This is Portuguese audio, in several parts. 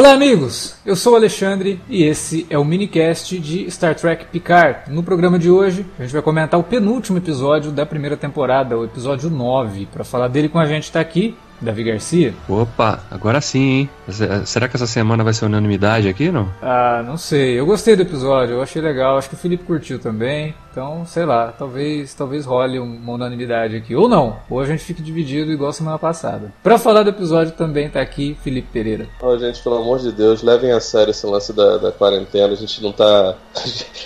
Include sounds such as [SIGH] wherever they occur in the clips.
Olá, amigos! Eu sou o Alexandre e esse é o minicast de Star Trek Picard. No programa de hoje, a gente vai comentar o penúltimo episódio da primeira temporada, o episódio 9. Para falar dele com a gente está aqui Davi Garcia? Opa, agora sim, hein? Será que essa semana vai ser unanimidade aqui, não? Ah, não sei. Eu gostei do episódio, eu achei legal. Acho que o Felipe curtiu também. Então, sei lá, talvez talvez role uma unanimidade aqui. Ou não, ou a gente fique dividido igual semana passada. Para falar do episódio também tá aqui Felipe Pereira. Oh, gente, pelo amor de Deus, levem a sério esse lance da, da quarentena. A gente não tá.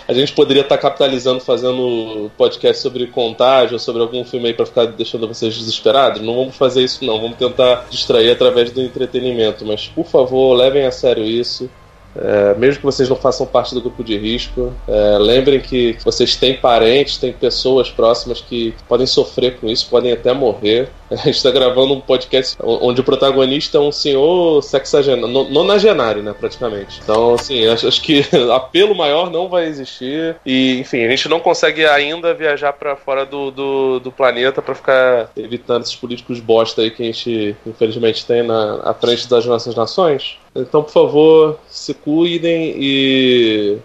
A gente poderia estar tá capitalizando fazendo podcast sobre contágio, sobre algum filme aí pra ficar deixando vocês desesperados. Não vamos fazer isso, não. Vamos tentar distrair através do entretenimento. Mas, por favor, levem a sério isso. É, mesmo que vocês não façam parte do grupo de risco, é, lembrem que vocês têm parentes, têm pessoas próximas que podem sofrer com isso, podem até morrer. [LAUGHS] A gente está gravando um podcast onde o protagonista é um senhor sexagenário, nonagenário, né, praticamente. Então, assim, acho, acho que [LAUGHS] apelo maior não vai existir. E, enfim, a gente não consegue ainda viajar para fora do, do, do planeta para ficar evitando esses políticos bosta aí que a gente, infelizmente, tem na, à frente das nossas nações. Então, por favor, se cuidem e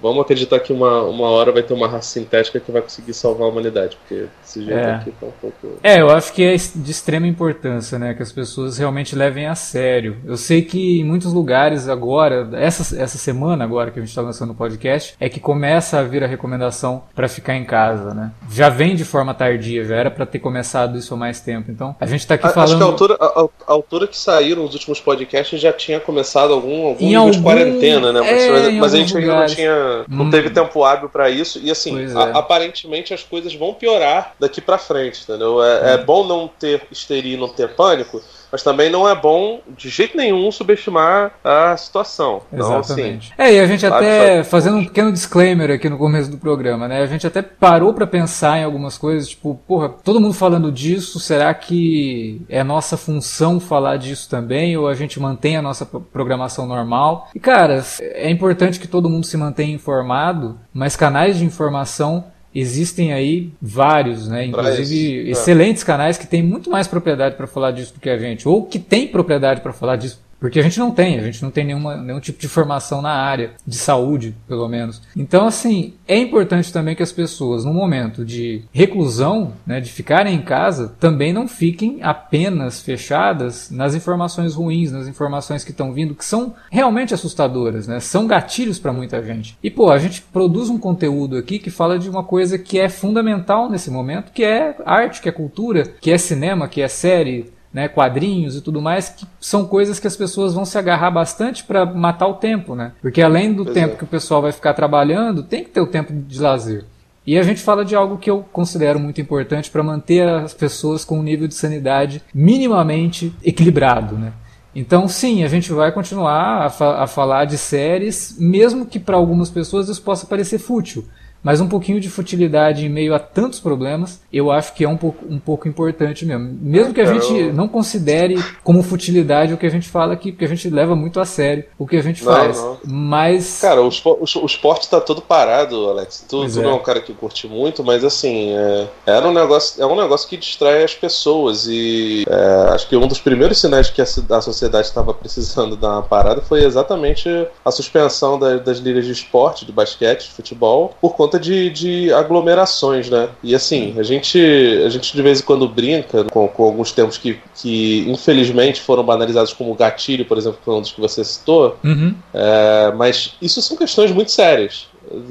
Vamos acreditar que uma, uma hora vai ter uma raça sintética que vai conseguir salvar a humanidade, porque esse jeito é. aqui tá um pouco. É, eu acho que é de extrema importância, né? Que as pessoas realmente levem a sério. Eu sei que em muitos lugares agora, essa, essa semana agora que a gente está lançando o podcast, é que começa a vir a recomendação para ficar em casa, né? Já vem de forma tardia, já era para ter começado isso há mais tempo. Então, a gente tá aqui falando. Acho que a altura, a, a altura que saíram os últimos podcasts já tinha começado algum, algum nível algum... de quarentena, né? Mas, é, mas a gente ainda não tinha não hum. teve tempo hábil para isso. E assim, é. a, aparentemente as coisas vão piorar daqui para frente, entendeu? É, é hum. bom não ter histeria e não ter pânico, mas também não é bom de jeito nenhum subestimar a situação. Então, assim, Exatamente. Assim, é, e a gente até, fazendo um pequeno disclaimer aqui no começo do programa, né? A gente até parou para pensar em algumas coisas, tipo, porra, todo mundo falando disso, será que é nossa função falar disso também? Ou a gente mantém a nossa programação normal? E, cara, é importante que todo mundo se mantenha informado, mas canais de informação existem aí vários, né? Inclusive é. excelentes canais que têm muito mais propriedade para falar disso do que a gente, ou que têm propriedade para falar disso porque a gente não tem, a gente não tem nenhuma, nenhum tipo de formação na área, de saúde, pelo menos. Então, assim, é importante também que as pessoas, no momento de reclusão, né, de ficarem em casa, também não fiquem apenas fechadas nas informações ruins, nas informações que estão vindo, que são realmente assustadoras, né? São gatilhos para muita gente. E, pô, a gente produz um conteúdo aqui que fala de uma coisa que é fundamental nesse momento, que é arte, que é cultura, que é cinema, que é série, né, quadrinhos e tudo mais, que são coisas que as pessoas vão se agarrar bastante para matar o tempo, né? Porque além do pois tempo é. que o pessoal vai ficar trabalhando, tem que ter o tempo de lazer. E a gente fala de algo que eu considero muito importante para manter as pessoas com um nível de sanidade minimamente equilibrado, né? Então, sim, a gente vai continuar a, fa a falar de séries, mesmo que para algumas pessoas isso possa parecer fútil. Mas um pouquinho de futilidade em meio a tantos problemas, eu acho que é um pouco, um pouco importante mesmo. Mesmo que a gente não considere como futilidade o que a gente fala aqui, porque a gente leva muito a sério o que a gente não, faz. Não. Mas. Cara, o, o, o esporte está todo parado, Alex. Tu, tu é. não é um cara que curte muito, mas assim, é, era um negócio, é um negócio que distrai as pessoas. E é, acho que um dos primeiros sinais que a, a sociedade estava precisando dar uma parada foi exatamente a suspensão das, das ligas de esporte, de basquete, de futebol, por conta conta de, de aglomerações, né? E assim, a gente, a gente de vez em quando brinca com, com alguns termos que, que infelizmente foram banalizados como gatilho, por exemplo, que é um dos que você citou. Uhum. É, mas isso são questões muito sérias.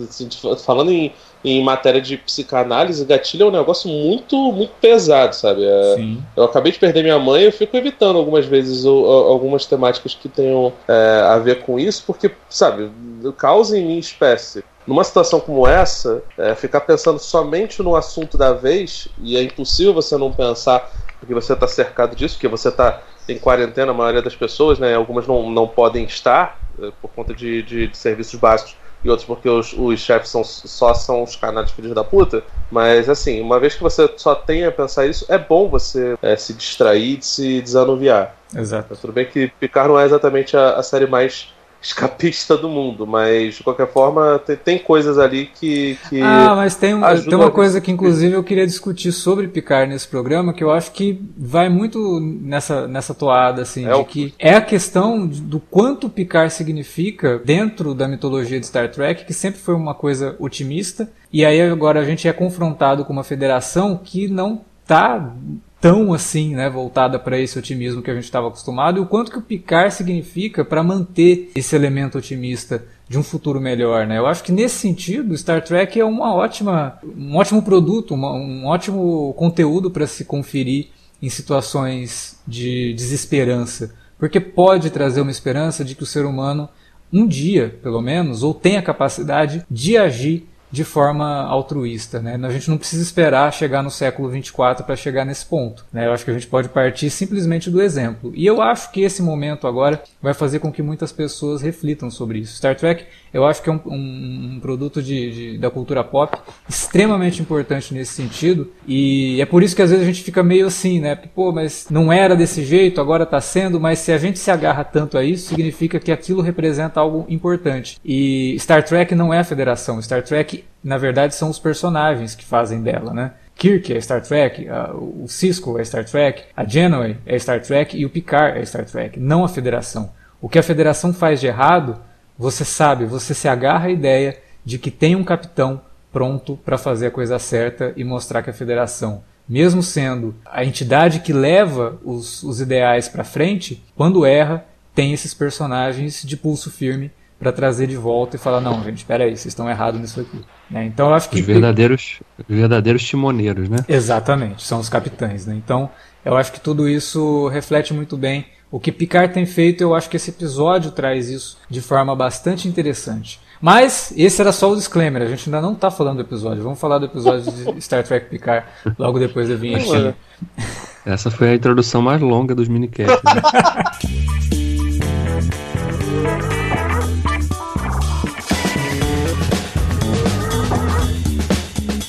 Assim, falando em, em matéria de psicanálise, gatilho é um negócio muito, muito pesado, sabe? É, eu acabei de perder minha mãe, eu fico evitando algumas vezes algumas temáticas que tenham é, a ver com isso, porque, sabe, causa em mim espécie numa situação como essa, é, ficar pensando somente no assunto da vez, e é impossível você não pensar, porque você está cercado disso, porque você está em quarentena, a maioria das pessoas, né, algumas não, não podem estar é, por conta de, de, de, serviços básicos, e outros porque os, os chefes são, só são os canais filhos da puta. Mas, assim, uma vez que você só tem a pensar isso, é bom você é, se distrair, se desanuviar. Exato. Mas tudo bem que Picard não é exatamente a, a série mais escapista do mundo, mas de qualquer forma tem, tem coisas ali que, que. Ah, mas tem, tem uma coisa que inclusive eu queria discutir sobre Picard nesse programa, que eu acho que vai muito nessa, nessa toada, assim, é de o... que é a questão do quanto Picard significa dentro da mitologia de Star Trek, que sempre foi uma coisa otimista, e aí agora a gente é confrontado com uma federação que não está tão assim, né, voltada para esse otimismo que a gente estava acostumado e o quanto que o picar significa para manter esse elemento otimista de um futuro melhor, né? Eu acho que nesse sentido, Star Trek é uma ótima, um ótimo produto, uma, um ótimo conteúdo para se conferir em situações de desesperança, porque pode trazer uma esperança de que o ser humano um dia, pelo menos, ou tenha a capacidade de agir de forma altruísta. Né? A gente não precisa esperar chegar no século 24 para chegar nesse ponto. Né? Eu acho que a gente pode partir simplesmente do exemplo. E eu acho que esse momento agora vai fazer com que muitas pessoas reflitam sobre isso. Star Trek, eu acho que é um, um, um produto de, de, da cultura pop extremamente importante nesse sentido. E é por isso que às vezes a gente fica meio assim, né? Pô, mas não era desse jeito, agora está sendo. Mas se a gente se agarra tanto a isso, significa que aquilo representa algo importante. E Star Trek não é a federação. Star Trek na verdade, são os personagens que fazem dela, né? Kirk é Star Trek, o Cisco é Star Trek, a Janeway é Star Trek e o Picard é Star Trek, não a Federação. O que a Federação faz de errado, você sabe, você se agarra à ideia de que tem um capitão pronto para fazer a coisa certa e mostrar que a Federação, mesmo sendo a entidade que leva os, os ideais para frente, quando erra, tem esses personagens de pulso firme para trazer de volta e falar não, gente, espera aí, vocês estão errados nisso aqui. Né? Então eu acho que os verdadeiros, verdadeiros timoneiros, né? Exatamente, são os capitães, né? Então eu acho que tudo isso reflete muito bem o que Picard tem feito. Eu acho que esse episódio traz isso de forma bastante interessante. Mas esse era só o disclaimer, a gente ainda não está falando do episódio. Vamos falar do episódio de [LAUGHS] Star Trek Picard logo depois da vinheta. Essa foi a introdução mais longa dos minicasts. Né? [LAUGHS]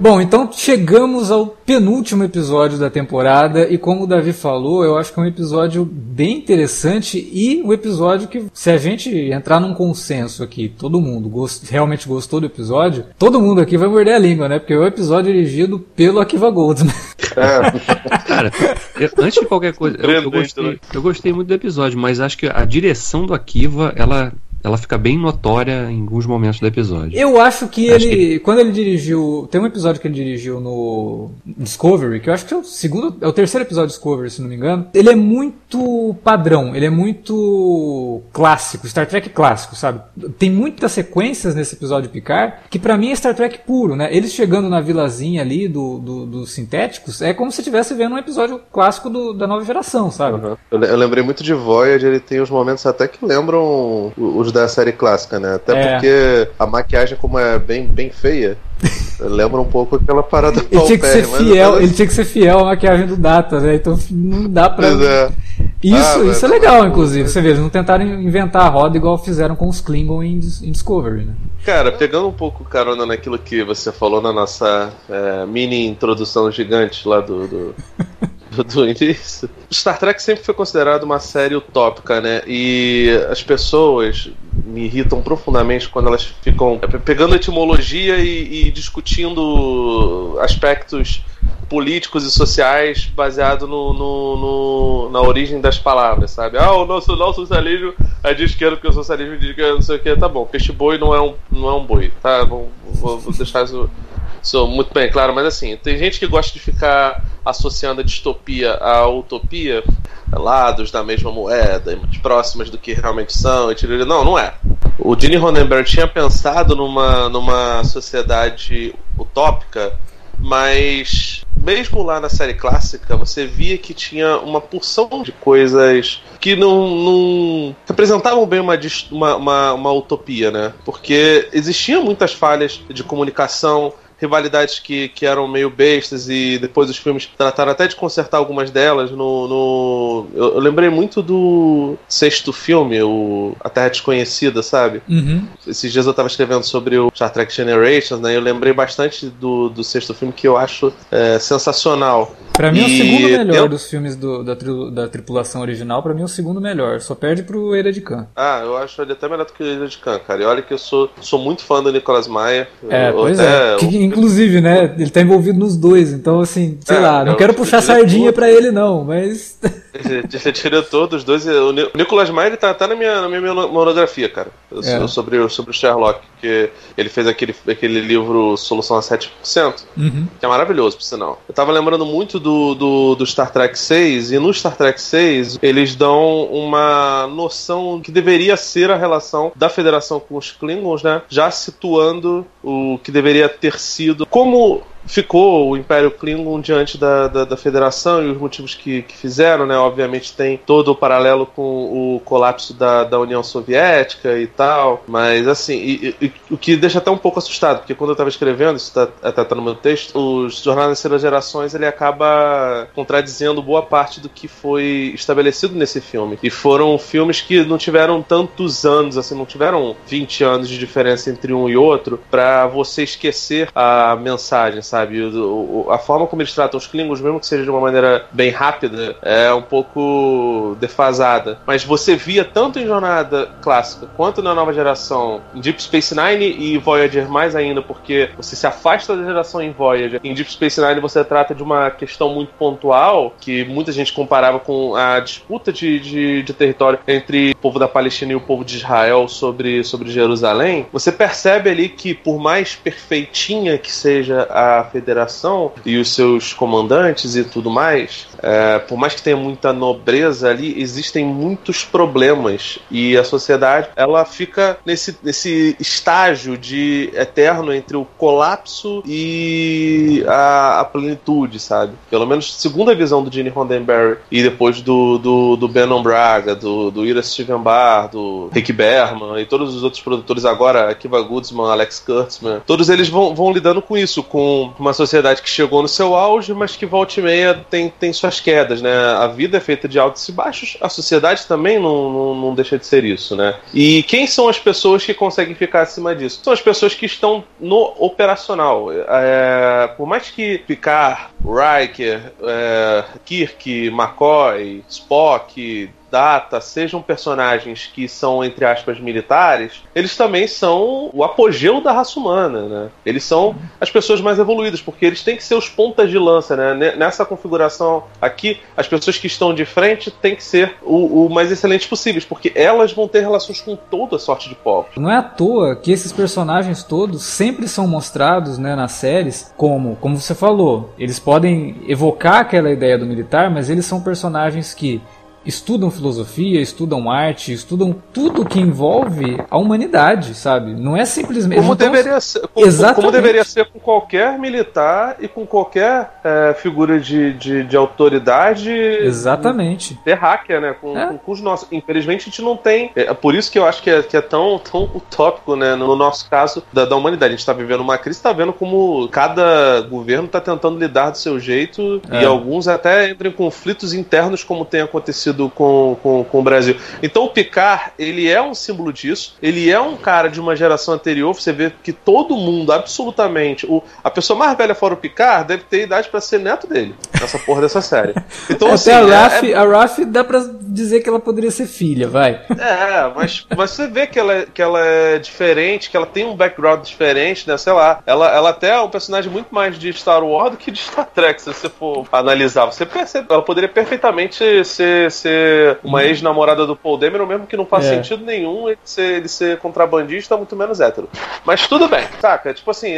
Bom, então chegamos ao penúltimo episódio da temporada e como o Davi falou, eu acho que é um episódio bem interessante e um episódio que se a gente entrar num consenso aqui, todo mundo gost, realmente gostou do episódio, todo mundo aqui vai morder a língua, né? Porque é o um episódio dirigido pelo Akiva Goldsman. É. [LAUGHS] Cara, eu, antes de qualquer coisa, eu, eu, gostei, eu gostei muito do episódio, mas acho que a direção do Akiva, ela ela fica bem notória em alguns momentos do episódio. Eu acho que acho ele, que... quando ele dirigiu, tem um episódio que ele dirigiu no Discovery, que eu acho que é o segundo, é o terceiro episódio de Discovery, se não me engano. Ele é muito padrão, ele é muito clássico, Star Trek clássico, sabe? Tem muitas sequências nesse episódio de Picard que para mim é Star Trek puro, né? Eles chegando na vilazinha ali do, do dos sintéticos é como se estivesse vendo um episódio clássico do, da nova geração, sabe? Uhum. Eu, eu lembrei muito de Voyager, ele tem os momentos até que lembram os da série clássica, né? Até é. porque a maquiagem, como é bem, bem feia, [LAUGHS] lembra um pouco aquela parada ele tinha que ser fiel Ele tinha que ser fiel à maquiagem do Data, né? Então não dá pra. É. Isso, ah, isso é legal, inclusive. Você vê, eles não tentaram inventar a roda igual fizeram com os Klingon em, em Discovery, né? Cara, pegando um pouco carona naquilo que você falou na nossa é, mini introdução gigante lá do, do [LAUGHS] do, do início. Star Trek sempre foi considerado uma série utópica, né? E as pessoas me irritam profundamente quando elas ficam pegando etimologia e, e discutindo aspectos políticos e sociais baseado no, no, no, na origem das palavras, sabe? Ah, o nosso, nosso socialismo é de esquerda porque o socialismo é de esquerda, não sei o que, tá bom. Peixe boi não é um, não é um boi, tá? Vou, vou deixar isso, isso muito bem claro, mas assim, tem gente que gosta de ficar associando a distopia à utopia, lados da mesma moeda, próximas do que realmente são, e não, não é. O Gene Roddenberry tinha pensado numa, numa sociedade utópica mas mesmo lá na série clássica, você via que tinha uma porção de coisas que não, não representavam bem uma, uma, uma, uma utopia, né? Porque existiam muitas falhas de comunicação, rivalidades que, que eram meio bestas e depois os filmes trataram até de consertar algumas delas. No, no eu, eu, lembrei muito do sexto filme, o A Terra Desconhecida, sabe? Uhum. Esses dias eu tava escrevendo sobre o Star Trek Generations, né? Eu lembrei bastante do, do sexto filme que eu acho é, sensacional. Pra mim é o segundo melhor eu... dos filmes do, da, tri, da tripulação original, pra mim é o segundo melhor. Só perde pro Eira de Khan. Ah, eu acho ele até melhor do que o Eira de Khan, cara. E olha que eu sou, sou muito fã do Nicolas Maia. É, pois é. Que, inclusive, né, ele tá envolvido nos dois, então assim, sei é, lá, não quero puxar sardinha pra ele não, mas... Ele é diretor dos dois, o Nicolas ele tá, tá na, minha, na minha monografia, cara, é. sobre, sobre o Sherlock, que ele fez aquele, aquele livro Solução a 7%, uhum. que é maravilhoso, por sinal. Eu tava lembrando muito do, do, do Star Trek 6, e no Star Trek 6 eles dão uma noção que deveria ser a relação da Federação com os Klingons, né, já situando o que deveria ter sido como ficou o Império Klingon diante da, da, da Federação e os motivos que, que, fizeram, né? Obviamente tem todo o paralelo com o colapso da, da União Soviética e tal, mas assim, e, e, o que deixa até um pouco assustado, porque quando eu estava escrevendo, isso tá, até tá no meu texto, os Jornais das Gerações ele acaba contradizendo boa parte do que foi estabelecido nesse filme. E foram filmes que não tiveram tantos anos, assim, não tiveram 20 anos de diferença entre um e outro, para você esquecer a mensagem, sabe? O, o, a forma como eles tratam os Klingons, mesmo que seja de uma maneira bem rápida, é um pouco defasada. Mas você via tanto em Jornada Clássica quanto na nova geração, Deep Space Nine e Voyager mais ainda, porque você se afasta da geração em Voyager. Em Deep Space Nine você trata de uma questão muito pontual, que muita gente comparava com a disputa de, de, de território entre o povo da Palestina e o povo de Israel sobre, sobre Jerusalém. Você percebe ali que, por mais perfeitinha que seja a federação e os seus comandantes e tudo mais, é, por mais que tenha muita nobreza ali, existem muitos problemas e a sociedade ela fica nesse, nesse estágio de eterno entre o colapso e a, a plenitude, sabe? Pelo menos segundo a visão do Gene Roddenberry e depois do, do, do Braga, do, do Ira Steven Barr, do Rick Berman e todos os outros produtores agora, Akiva Goodsman, Alex Kurtzman, todos eles vão, vão lidando com isso, com uma sociedade que chegou no seu auge, mas que volta e meia tem, tem suas quedas, né? A vida é feita de altos e baixos, a sociedade também não, não, não deixa de ser isso, né? E quem são as pessoas que conseguem ficar acima disso? São as pessoas que estão no operacional. É, por mais que Picard, Riker, é, Kirk, McCoy, Spock, Data sejam personagens que são, entre aspas, militares, eles também são o apogeu da raça humana, né? Eles são as pessoas mais evoluídas, porque eles têm que ser os pontas de lança, né? Nessa configuração aqui, as pessoas que estão de frente têm que ser o, o mais excelentes possíveis, porque elas vão ter relações com toda a sorte de povos. Não é à toa que esses personagens todos sempre são mostrados, né, nas séries como, como você falou, eles podem evocar aquela ideia do militar, mas eles são personagens que estudam filosofia, estudam arte, estudam tudo que envolve a humanidade, sabe? Não é simplesmente. Como, deveria, ser, como, Exatamente. como deveria ser com qualquer militar e com qualquer é, figura de, de, de, autoridade. Exatamente. Terráquea, né? Com, é. com, com, os nossos. Infelizmente a gente não tem. É por isso que eu acho que é, que é tão, tão utópico, né? No nosso caso da, da humanidade. A gente está vivendo uma crise, está vendo como cada governo está tentando lidar do seu jeito e é. alguns até entram em conflitos internos, como tem acontecido acontecido com, com, com o Brasil. Então o Picard, ele é um símbolo disso, ele é um cara de uma geração anterior, você vê que todo mundo, absolutamente, o, a pessoa mais velha fora o Picard deve ter idade para ser neto dele, nessa porra dessa série. [LAUGHS] Então, Até assim, a Raf, é, é... a Raf dá pra dizer que ela poderia ser filha, vai. É, mas, mas você vê que ela, é, que ela é diferente, que ela tem um background diferente, né? Sei lá, ela, ela até é um personagem muito mais de Star Wars do que de Star Trek, se você for analisar. Você percebe, ela poderia perfeitamente ser, ser uma uhum. ex-namorada do Paul Dameron, mesmo que não faz é. sentido nenhum ele ser, ele ser contrabandista, muito menos hétero. Mas tudo bem, saca? Tipo assim,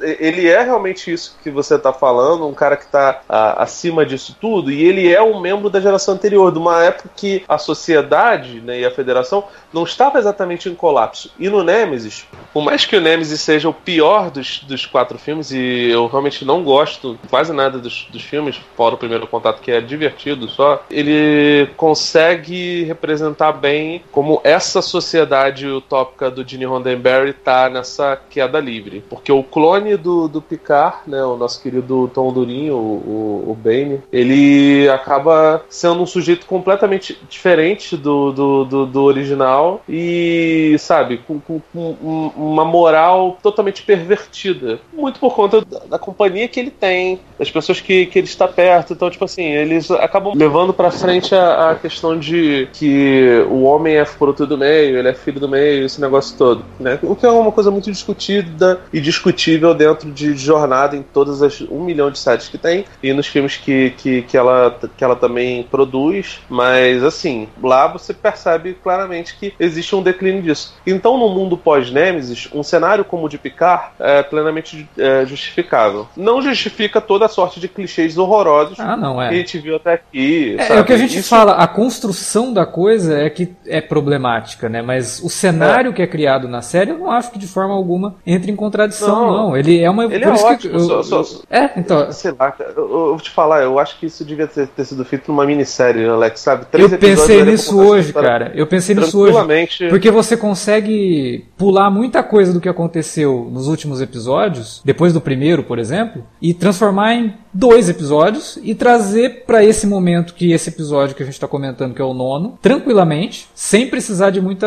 ele é realmente isso que você tá falando, um cara que tá a, acima disso tudo, e ele é um membro da geração anterior, de uma época que a sociedade né, e a federação não estava exatamente em colapso. E no Nemesis, por mais que o Nemesis seja o pior dos, dos quatro filmes, e eu realmente não gosto quase nada dos, dos filmes, fora o primeiro contato, que é divertido só, ele consegue representar bem como essa sociedade utópica do Gene Roddenberry tá nessa queda livre. Porque o clone do, do Picard, né, o nosso querido Tom Durinho, o, o, o Bane, ele acaba sendo um sujeito completamente diferente do, do, do, do original e, sabe, com, com, com, uma moral totalmente pervertida. Muito por conta da, da, companhia que ele tem, das pessoas que, que ele está perto. Então, tipo assim, eles acabam levando para frente a, a, questão de que o homem é fruto do meio, ele é filho do meio, esse negócio todo. Né? O que é uma coisa muito discutida e discutível dentro de jornada em todas as um milhão de séries que tem e nos filmes que, que, que, ela, que ela também produz. Mas, assim, lá você percebe claramente que existe um declínio disso. Então, no mundo pós-Nemesis, um cenário como o de Picard é plenamente é, justificável. Não justifica toda a sorte de clichês horrorosos ah, não, é. que a gente viu até aqui. É, é o que a gente. Fala, a construção da coisa é que é problemática, né? Mas o cenário é. que é criado na série, eu não acho que de forma alguma entre em contradição, não. não. Ele é uma. Ele é ótimo. Eu, só, só, é, então. Sei lá, eu, eu, vou te falar, eu acho que isso devia ter, ter sido feito numa minissérie, Alex, sabe? Três eu pensei nisso hoje, cara. Eu pensei nisso hoje. Porque você consegue pular muita coisa do que aconteceu nos últimos episódios, depois do primeiro, por exemplo, e transformar em dois episódios e trazer para esse momento que esse episódio que a gente está comentando, que é o nono, tranquilamente, sem precisar de muita,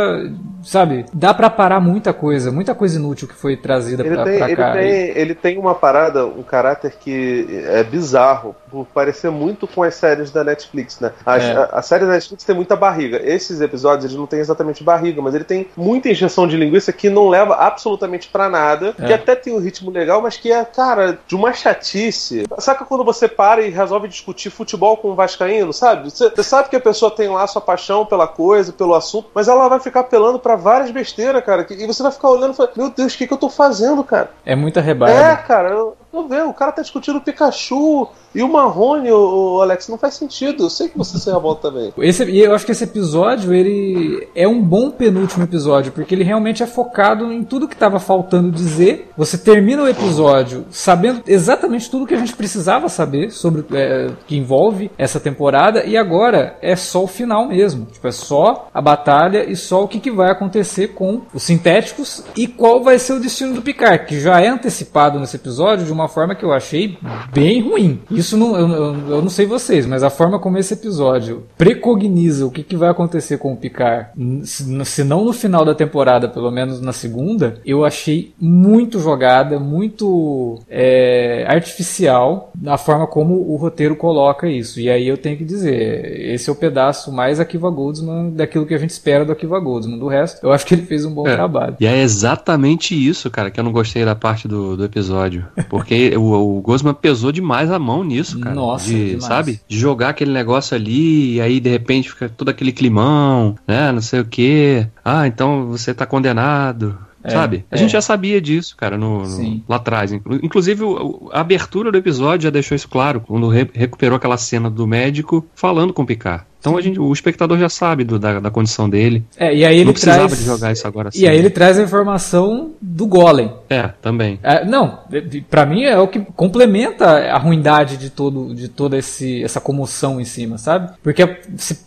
sabe, dá para parar muita coisa, muita coisa inútil que foi trazida para cá. Ele tem, ele tem uma parada, um caráter que é bizarro, por parecer muito com as séries da Netflix, né? As, é. a, a, série da Netflix tem muita barriga. Esses episódios eles não têm exatamente barriga, mas ele tem muita injeção de linguiça que não leva absolutamente para nada, é. que até tem um ritmo legal, mas que é, cara, de uma chatice. Saca quando você para e resolve discutir futebol com o Vascaíno, sabe? Você, você sabe que a pessoa tem lá sua paixão pela coisa, pelo assunto, mas ela vai ficar apelando para várias besteiras, cara. E você vai ficar olhando e falar, meu Deus, o que, que eu tô fazendo, cara? É muita rebarba. É, cara, eu, eu vejo, o cara tá discutindo o Pikachu, e o Marrone, o, Alex, não faz sentido. Eu sei que você se revolta também. Esse, eu acho que esse episódio, ele é um bom penúltimo episódio, porque ele realmente é focado em tudo que estava faltando dizer. Você termina o episódio sabendo exatamente tudo que a gente precisava saber sobre é, que envolve essa temporada, e agora é só o final mesmo. Tipo, é só a batalha e só o que, que vai acontecer com os sintéticos e qual vai ser o destino do Picard, que já é antecipado nesse episódio de uma forma que eu achei bem ruim. Isso não, eu, eu, não sei vocês, mas a forma como esse episódio precogniza o que, que vai acontecer com o Picard, se não no final da temporada, pelo menos na segunda, eu achei muito jogada, muito é, artificial na forma como o roteiro coloca isso. E aí eu tenho que dizer, esse é o pedaço mais Akiva Goldsman daquilo que a gente espera do Akiva Goldsman. Do resto, eu acho que ele fez um bom é. trabalho. E é exatamente isso, cara, que eu não gostei da parte do, do episódio. Porque o, o Goldsman pesou demais a mão nisso isso, cara. Nossa, de, sabe? De jogar aquele negócio ali e aí de repente fica todo aquele climão, né? Não sei o quê. Ah, então você tá condenado. É, sabe? A é. gente já sabia disso, cara, no, no lá atrás. Inclusive, a abertura do episódio já deixou isso claro, quando re recuperou aquela cena do médico falando com o Picard. Então a gente, o espectador já sabe do, da, da, condição dele. É, e aí ele não precisava traz, de jogar isso agora assim. E aí ele traz a informação do Golem. É, também. É, não, para mim é o que complementa a ruindade de todo de toda esse, essa comoção em cima, sabe? Porque,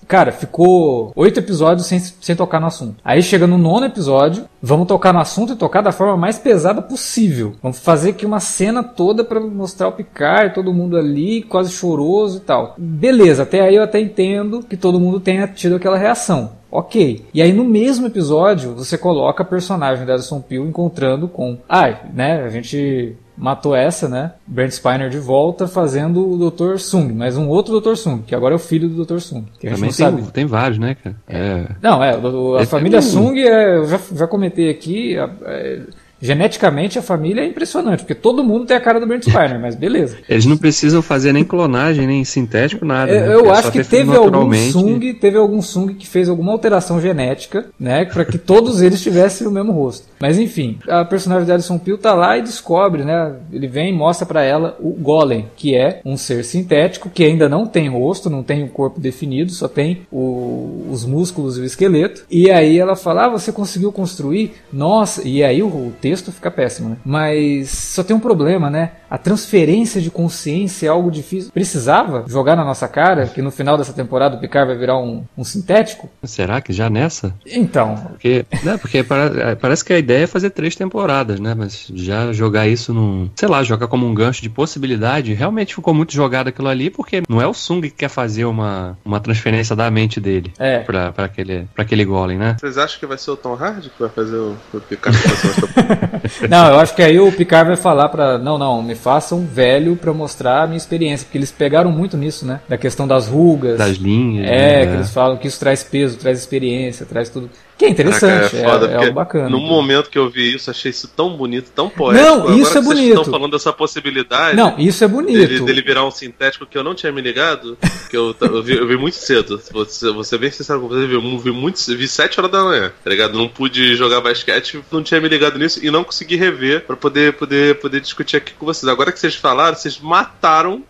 cara, ficou oito episódios sem, sem tocar no assunto. Aí chega no nono episódio, vamos tocar no assunto e tocar da forma mais pesada possível. Vamos fazer aqui uma cena toda para mostrar o Picard, todo mundo ali, quase choroso e tal. Beleza, até aí eu até entendo que todo mundo tenha tido aquela reação. Ok. E aí no mesmo episódio você coloca a personagem da Alison Peel encontrando com. Ai, ah, né? A gente matou essa, né? Brent Spiner de volta fazendo o Dr. Sung, mas um outro Dr. Sung, que agora é o filho do Dr. Sung. Que a gente Também tem, tem vários, né, cara? É. Não, é, a, a família Sung, é, eu já, já comentei aqui, é, Geneticamente a família é impressionante, porque todo mundo tem a cara do Brent Spiner, mas beleza. [LAUGHS] Eles não precisam fazer nem clonagem, nem sintético, nada. Eu, né? eu acho que teve algum Sung, teve algum Sung que fez alguma alteração genética, né, para que todos eles tivessem o mesmo rosto. Mas enfim, a personagem de Alison Peel tá lá e descobre, né, ele vem e mostra para ela o Golem, que é um ser sintético que ainda não tem rosto, não tem o um corpo definido, só tem o, os músculos e o esqueleto. E aí ela fala: "Ah, você conseguiu construir?" Nossa, e aí o, o texto fica péssimo, né? Mas só tem um problema, né? A transferência de consciência é algo difícil. Precisava jogar na nossa cara que no final dessa temporada o Picard vai virar um, um sintético? Será que já nessa? Então. Porque, né, porque parece que a ideia é fazer três temporadas, né? Mas já jogar isso num. Sei lá, jogar como um gancho de possibilidade, realmente ficou muito jogado aquilo ali, porque não é o Sung que quer fazer uma, uma transferência da mente dele é. pra, pra, aquele, pra aquele golem, né? Vocês acham que vai ser o Tom Hardy que vai fazer o, o Picard fazer [LAUGHS] Não, eu acho que aí o Picard vai falar pra. Não, não, me façam velho para mostrar a minha experiência, porque eles pegaram muito nisso, né? Da questão das rugas, das linhas. É, né? que eles falam que isso traz peso, traz experiência, traz tudo. Que é interessante, é, foda, é, é bacana. No momento que eu vi isso, achei isso tão bonito, tão poético. Não, isso Agora é bonito. Vocês estão falando dessa possibilidade. Não, isso é bonito. Dele, dele, virar um sintético que eu não tinha me ligado, que eu, eu, vi, eu vi muito cedo. Você, você bem sincero com você, eu vi muito, vi 7 horas da manhã, tá ligado? Não pude jogar basquete, não tinha me ligado nisso e não consegui rever para poder, poder, poder discutir aqui com vocês. Agora que vocês falaram, vocês mataram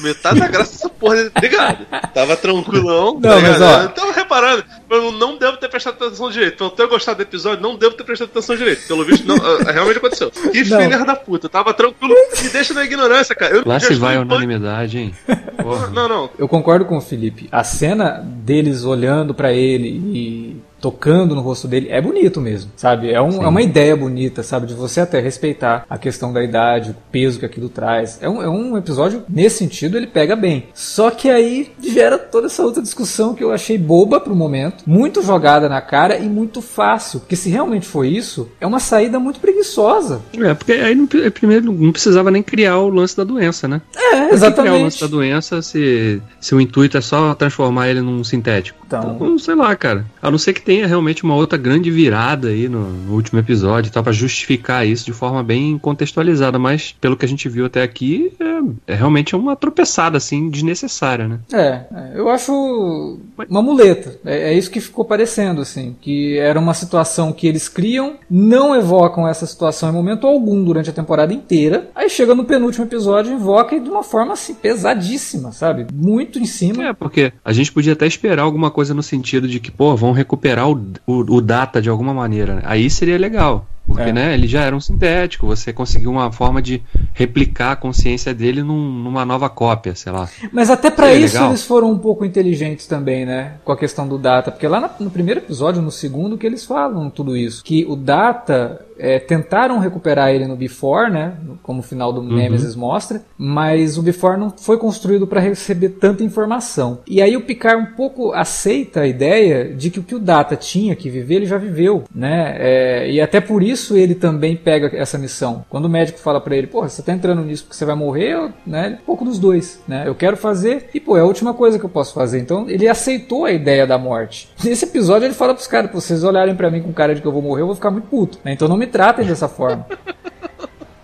Metade da graça dessa porra, ligado? Tava tranquilão. Não, tá mas ó. Eu tava reparando, eu não devo ter prestado atenção direito. Pelo ter gostado do episódio, não devo ter prestado atenção direito. Pelo visto, não, uh, realmente aconteceu. Que filha da puta, tava tranquilo. Me deixa na ignorância, cara. Eu Lá se vai a unanimidade, hein? Porra. Não, não. Eu concordo com o Felipe. A cena deles olhando para ele e tocando no rosto dele, é bonito mesmo, sabe? É, um, é, uma ideia bonita, sabe? De você até respeitar a questão da idade, o peso que aquilo traz. É um, é um episódio, nesse sentido, ele pega bem. Só que aí gera toda essa outra discussão que eu achei boba pro momento, muito jogada na cara e muito fácil. Porque se realmente foi isso, é uma saída muito preguiçosa. É, porque aí não, primeiro não precisava nem criar o lance da doença, né? É, exatamente. Criar o lance da doença se, se o intuito é só transformar ele num sintético. Então, então sei lá, cara. A não ser que tenha realmente uma outra grande virada aí no, no último episódio, tá, para justificar isso de forma bem contextualizada, mas pelo que a gente viu até aqui, é, é realmente uma tropeçada assim desnecessária, né? É, é eu acho uma muleta. É, é, isso que ficou parecendo assim, que era uma situação que eles criam, não evocam essa situação em momento algum durante a temporada inteira. Aí chega no penúltimo episódio, invoca de uma forma assim pesadíssima, sabe? Muito em cima. É, porque a gente podia até esperar alguma coisa no sentido de que, pô, vão recuperar o, o, o data de alguma maneira. Aí seria legal. Porque, é. né, ele já era um sintético, você conseguiu uma forma de replicar a consciência dele num, numa nova cópia, sei lá. Mas até para isso legal. eles foram um pouco inteligentes também, né, com a questão do Data, porque lá no primeiro episódio, no segundo, que eles falam tudo isso, que o Data é, tentaram recuperar ele no Before, né? Como o final do uhum. Nemesis mostra, mas o Before não foi construído para receber tanta informação. E aí o Picard um pouco aceita a ideia de que o que o Data tinha que viver, ele já viveu, né? É, e até por isso ele também pega essa missão. Quando o médico fala para ele, porra, você tá entrando nisso porque você vai morrer, né? Um pouco dos dois, né? Eu quero fazer e, pô, é a última coisa que eu posso fazer. Então ele aceitou a ideia da morte. Nesse episódio ele fala pros caras, pô, vocês olharem para mim com cara de que eu vou morrer, eu vou ficar muito puto, né? Então não me me tratem dessa forma.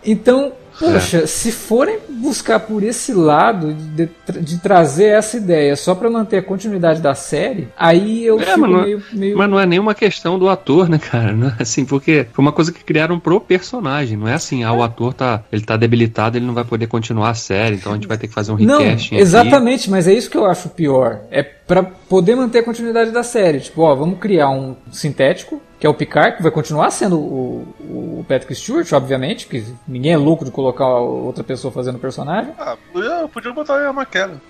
Então, poxa, é. se forem buscar por esse lado de, de trazer essa ideia só para manter a continuidade da série, aí eu é, fico mas é- meio, meio, Mas não é nenhuma questão do ator, né, cara? Não é assim, porque foi uma coisa que criaram pro personagem. Não é assim, ah, o ator tá, ele tá debilitado, ele não vai poder continuar a série, então a gente vai ter que fazer um recasting. Não, exatamente, aqui. mas é isso que eu acho pior. É para poder manter a continuidade da série. Tipo, ó, vamos criar um sintético que é o Picard, que vai continuar sendo o, o Patrick Stewart, obviamente, que ninguém é louco de colocar outra pessoa fazendo o personagem. Ah, podia, podia botar a McKellen.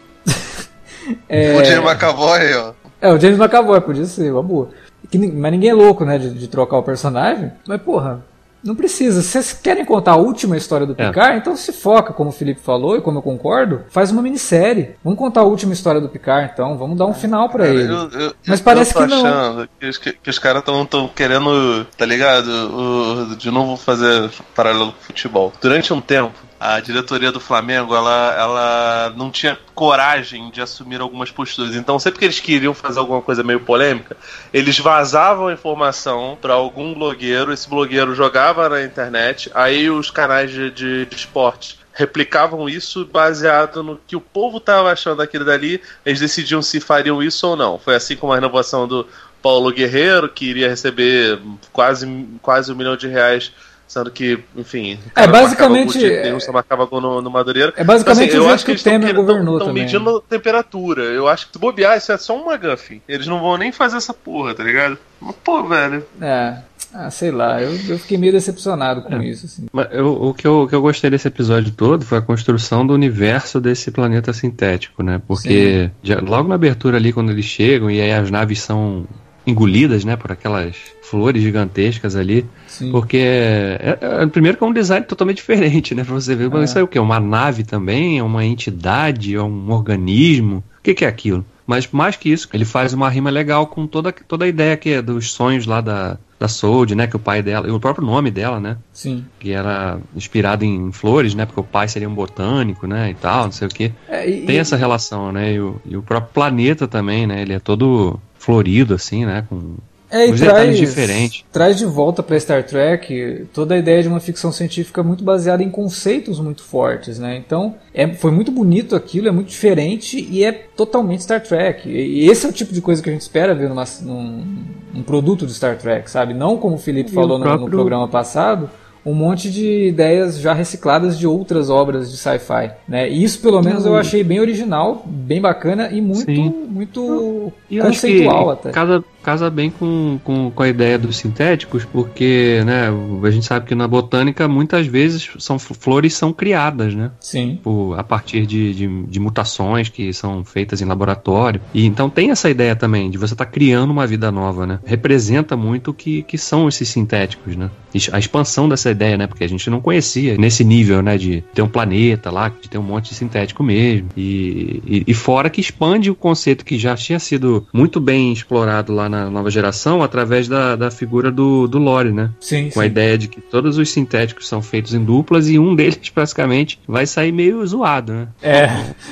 [LAUGHS] é... O James McAvoy, ó. É, o James McAvoy, podia ser, uma boa. que, mas ninguém é louco, né, de, de trocar o personagem. Mas, porra, não precisa. Se vocês querem contar a última história do é. Picard, é. então se foca, como o Felipe falou e como eu concordo, faz uma minissérie. Vamos contar a última história do Picard, então. Vamos dar um final para ele. Eu, eu, Mas parece que não. Que os, que, que os caras estão querendo, tá ligado? O, de novo fazer paralelo com futebol. Durante um tempo, a diretoria do Flamengo ela, ela não tinha coragem de assumir algumas posturas. Então, sempre que eles queriam fazer alguma coisa meio polêmica, eles vazavam a informação para algum blogueiro, esse blogueiro jogava na internet, aí os canais de, de, de esportes replicavam isso baseado no que o povo estava achando daquilo dali, eles decidiam se fariam isso ou não. Foi assim como a renovação do Paulo Guerreiro, que iria receber quase, quase um milhão de reais Sendo que, enfim. É basicamente. Marcava marcava gol no, no Madureira. É basicamente então, assim, eu acho que, que o Temer governou Estão medindo temperatura. Eu acho que se bobear, isso é só um McGuffin. Eles não vão nem fazer essa porra, tá ligado? Mas, pô, velho. É. Ah, sei lá, eu, eu fiquei meio decepcionado com é. isso. Assim. Mas eu, o, que eu, o que eu gostei desse episódio todo foi a construção do universo desse planeta sintético, né? Porque já, logo na abertura ali, quando eles chegam e aí as naves são engolidas, né, por aquelas flores gigantescas ali. Sim. Porque, é, é, primeiro que é um design totalmente diferente, né, pra você ver. Mas é. isso é o que? Uma nave também? É uma entidade? É um organismo? O que, que é aquilo? Mas mais que isso, ele faz uma rima legal com toda, toda a ideia que é dos sonhos lá da, da Sold, né? Que o pai dela, e o próprio nome dela, né? Sim. Que era inspirado em flores, né? Porque o pai seria um botânico, né? E tal, não sei o que. É, Tem essa relação, né? E o, e o próprio planeta também, né? Ele é todo florido, assim, né? Com é, e traz, diferentes. traz de volta para Star Trek toda a ideia de uma ficção científica muito baseada em conceitos muito fortes, né? Então, é, foi muito bonito aquilo, é muito diferente e é totalmente Star Trek. E esse é o tipo de coisa que a gente espera ver numa, num, num produto de Star Trek, sabe? Não como o Felipe e falou o próprio... no, no programa passado, um monte de ideias já recicladas de outras obras de sci-fi, né? E isso pelo menos eu achei bem original, bem bacana e muito Sim. muito conceitual até. Cada casa bem com, com, com a ideia dos sintéticos, porque né, a gente sabe que na botânica muitas vezes são flores são criadas, né? Sim. Por, a partir de, de, de, mutações que são feitas em laboratório. E então tem essa ideia também de você estar tá criando uma vida nova, né? Representa muito o que, que são esses sintéticos, né? A expansão dessa ideia, né? Porque a gente não conhecia nesse nível, né? De ter um planeta lá, de ter um monte de sintético mesmo. E, e, e fora que expande o conceito que já tinha sido muito bem explorado lá na nova geração através da, da figura do, do Lore, né? Sim. Com sim. a ideia de que todos os sintéticos são feitos em duplas e um [LAUGHS] deles, basicamente, vai sair meio zoado, né? É,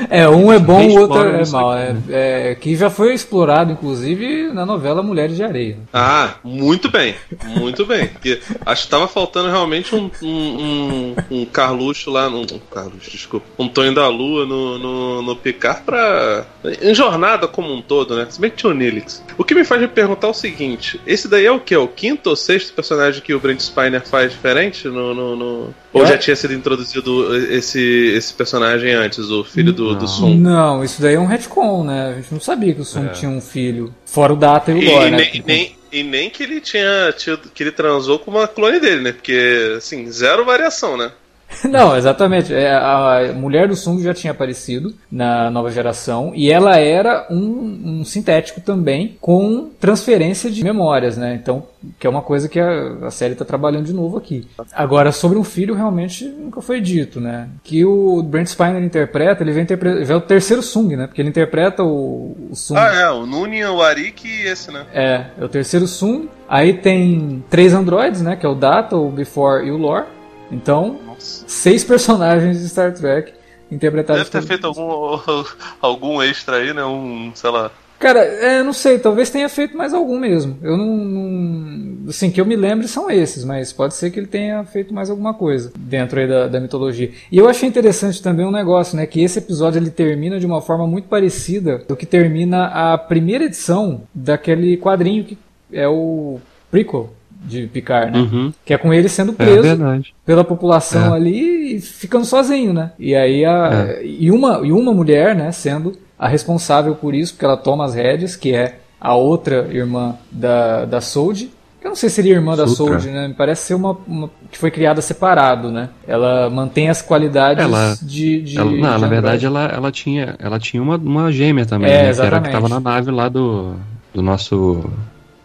é um é bom, o outro é mal. Aqui, é, né? é, que já foi explorado, inclusive, na novela Mulheres de Areia. Ah, muito bem. Muito bem. Porque acho que tava faltando realmente um, um, um, um Carluxo lá. Um, um Carluxo, desculpa. Um Tonho da Lua no, no, no Picard pra. Em jornada como um todo, né? Se bem que tinha o Nilix. O que me faz perguntar o seguinte: esse daí é o que? O quinto ou sexto personagem que o Brent Spiner faz diferente? No, no, no... Ou já tinha sido introduzido esse, esse personagem antes, o filho do, do Sun? Não, isso daí é um retcon, né? A gente não sabia que o Sun é. tinha um filho. Fora o Data e o Lore, né? E nem, e nem que ele tinha tido, que ele transou com uma clone dele, né? Porque, assim, zero variação, né? [LAUGHS] Não, exatamente. É, a mulher do Sung já tinha aparecido na nova geração e ela era um, um sintético também com transferência de memórias, né? Então, que é uma coisa que a, a série está trabalhando de novo aqui. Agora, sobre um filho, realmente nunca foi dito, né? Que o Brent Spiner interpreta, ele vem interpretar. O terceiro Sung, né? Porque ele interpreta o, o Sung. Ah, é, o Nuni, o Arik e esse, né? É, é o terceiro Sung. Aí tem três androides, né? Que é o Data, o Before e o Lore. Então, seis personagens de Star Trek interpretados Deve ter feito algum, [LAUGHS] algum extra aí, né? Um, sei lá. Cara, é, não sei, talvez tenha feito mais algum mesmo. Eu não, não, Assim, que eu me lembre são esses, mas pode ser que ele tenha feito mais alguma coisa dentro aí da, da mitologia. E eu achei interessante também um negócio, né? Que esse episódio ele termina de uma forma muito parecida do que termina a primeira edição daquele quadrinho que é o prequel de Picard, né? Uhum. Que é com ele sendo é preso é pela população é. ali e ficando sozinho, né? E aí a, é. e, uma, e uma mulher, né, sendo a responsável por isso, porque ela toma as rédeas, que é a outra irmã da, da Sold. Eu não sei se seria irmã Sutra. da Sold, né? Me parece ser uma, uma, que foi criada separado, né? Ela mantém as qualidades ela, de, de, ela, Não, de na verdade ela, ela tinha, ela tinha uma, uma gêmea também, é, né? Que era que tava na nave lá do, do nosso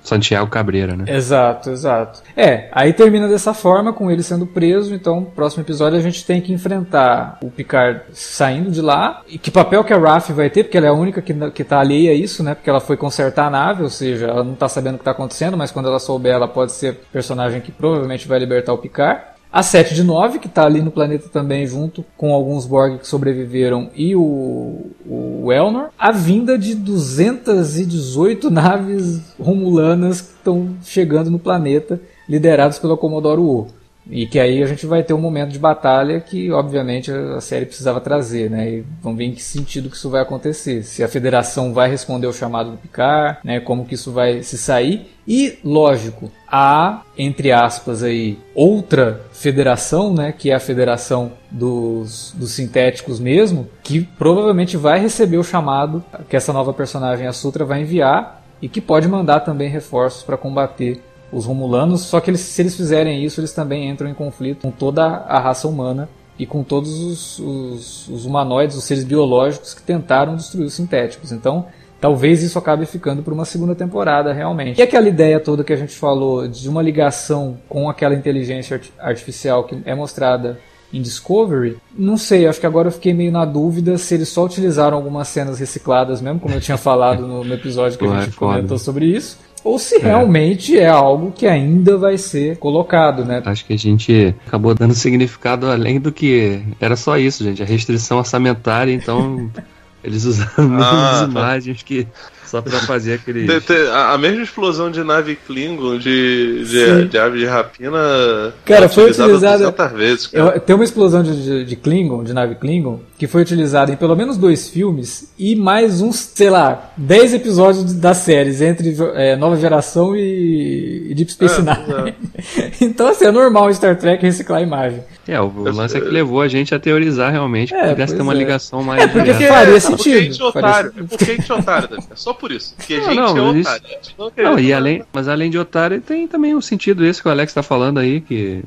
Santiago Cabreira, né? Exato, exato. É, aí termina dessa forma, com ele sendo preso, então próximo episódio a gente tem que enfrentar o Picard saindo de lá, e que papel que a Raf vai ter, porque ela é a única que, que tá alheia a isso, né? Porque ela foi consertar a nave, ou seja, ela não tá sabendo o que tá acontecendo, mas quando ela souber, ela pode ser personagem que provavelmente vai libertar o Picard. A 7 de 9, que está ali no planeta também, junto com alguns Borg que sobreviveram, e o, o Elnor. A vinda de 218 naves romulanas que estão chegando no planeta, liderados pelo Commodoro O. E que aí a gente vai ter um momento de batalha que, obviamente, a série precisava trazer, né? E vamos ver em que sentido que isso vai acontecer. Se a federação vai responder ao chamado do Picard, né? Como que isso vai se sair. E, lógico, há, entre aspas, aí, outra federação, né? Que é a federação dos, dos sintéticos mesmo, que provavelmente vai receber o chamado que essa nova personagem, a Sutra, vai enviar e que pode mandar também reforços para combater os Romulanos, só que eles, se eles fizerem isso, eles também entram em conflito com toda a raça humana e com todos os, os, os humanoides, os seres biológicos que tentaram destruir os sintéticos. Então, talvez isso acabe ficando para uma segunda temporada realmente. E aquela ideia toda que a gente falou de uma ligação com aquela inteligência artificial que é mostrada em Discovery, não sei, acho que agora eu fiquei meio na dúvida se eles só utilizaram algumas cenas recicladas mesmo, como eu tinha falado no, episódio que a gente comentou sobre isso, ou se é. realmente é algo que ainda vai ser colocado, né? Acho que a gente acabou dando significado além do que era só isso, gente. A restrição orçamentária, então [LAUGHS] eles usaram ah, tá. imagens que só pra fazer aquele. A mesma explosão de nave Klingon, de, de, de ave de rapina. Cara, foi utilizada. Vezes, cara. Tem uma explosão de, de, de, Klingon, de nave Klingon, que foi utilizada em pelo menos dois filmes e mais uns, sei lá, dez episódios das séries, entre é, Nova Geração e, e Deep Space é, Nine. É. [LAUGHS] então, assim, é normal Star Trek reciclar a imagem. É, o, o lance é que levou a gente a teorizar realmente que é, pudesse ter uma é. ligação mais. É, porque faria sentido. Porque a gente é otário. É porque a gente é otário, É só por isso. Porque a gente não, é otário. Isso... Não, não e além, mas além de otário, tem também um sentido esse que o Alex está falando aí, que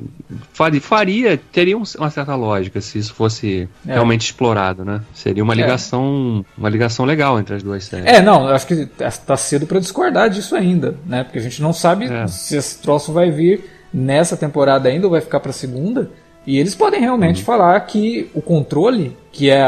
faria, teria uma certa lógica se isso fosse é. realmente explorado, né? Seria uma ligação, uma ligação legal entre as duas séries. É, não, eu acho que está cedo para discordar disso ainda, né? Porque a gente não sabe se esse troço vai vir nessa temporada ainda ou vai ficar para segunda. E eles podem realmente uhum. falar que o controle, que é